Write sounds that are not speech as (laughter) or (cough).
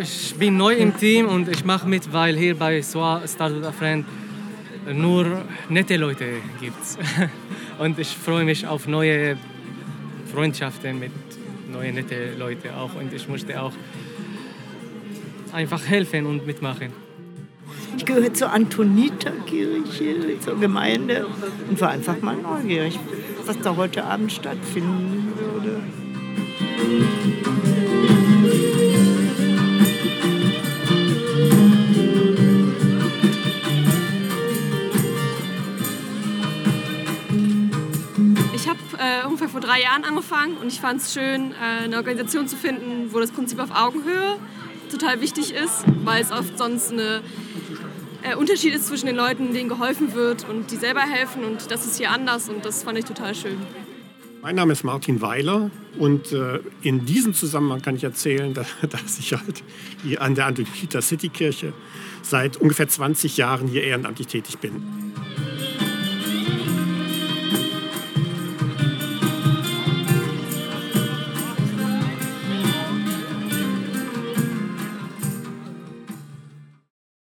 ich bin neu im Team und ich mache mit, weil hier bei SWA Startup a Friend nur nette Leute gibt. (laughs) Und ich freue mich auf neue Freundschaften mit neuen netten Leuten auch. Und ich möchte auch einfach helfen und mitmachen. Ich gehöre zur Antoniterkirche, zur Gemeinde und war einfach mal neugierig, was da heute Abend stattfinden würde. Ich habe äh, ungefähr vor drei Jahren angefangen und ich fand es schön, äh, eine Organisation zu finden, wo das Prinzip auf Augenhöhe total wichtig ist, weil es oft sonst ein äh, Unterschied ist zwischen den Leuten, denen geholfen wird und die selber helfen und das ist hier anders und das fand ich total schön. Mein Name ist Martin Weiler und äh, in diesem Zusammenhang kann ich erzählen, (laughs) dass, dass ich halt hier an der Antoniter City Kirche seit ungefähr 20 Jahren hier ehrenamtlich tätig bin.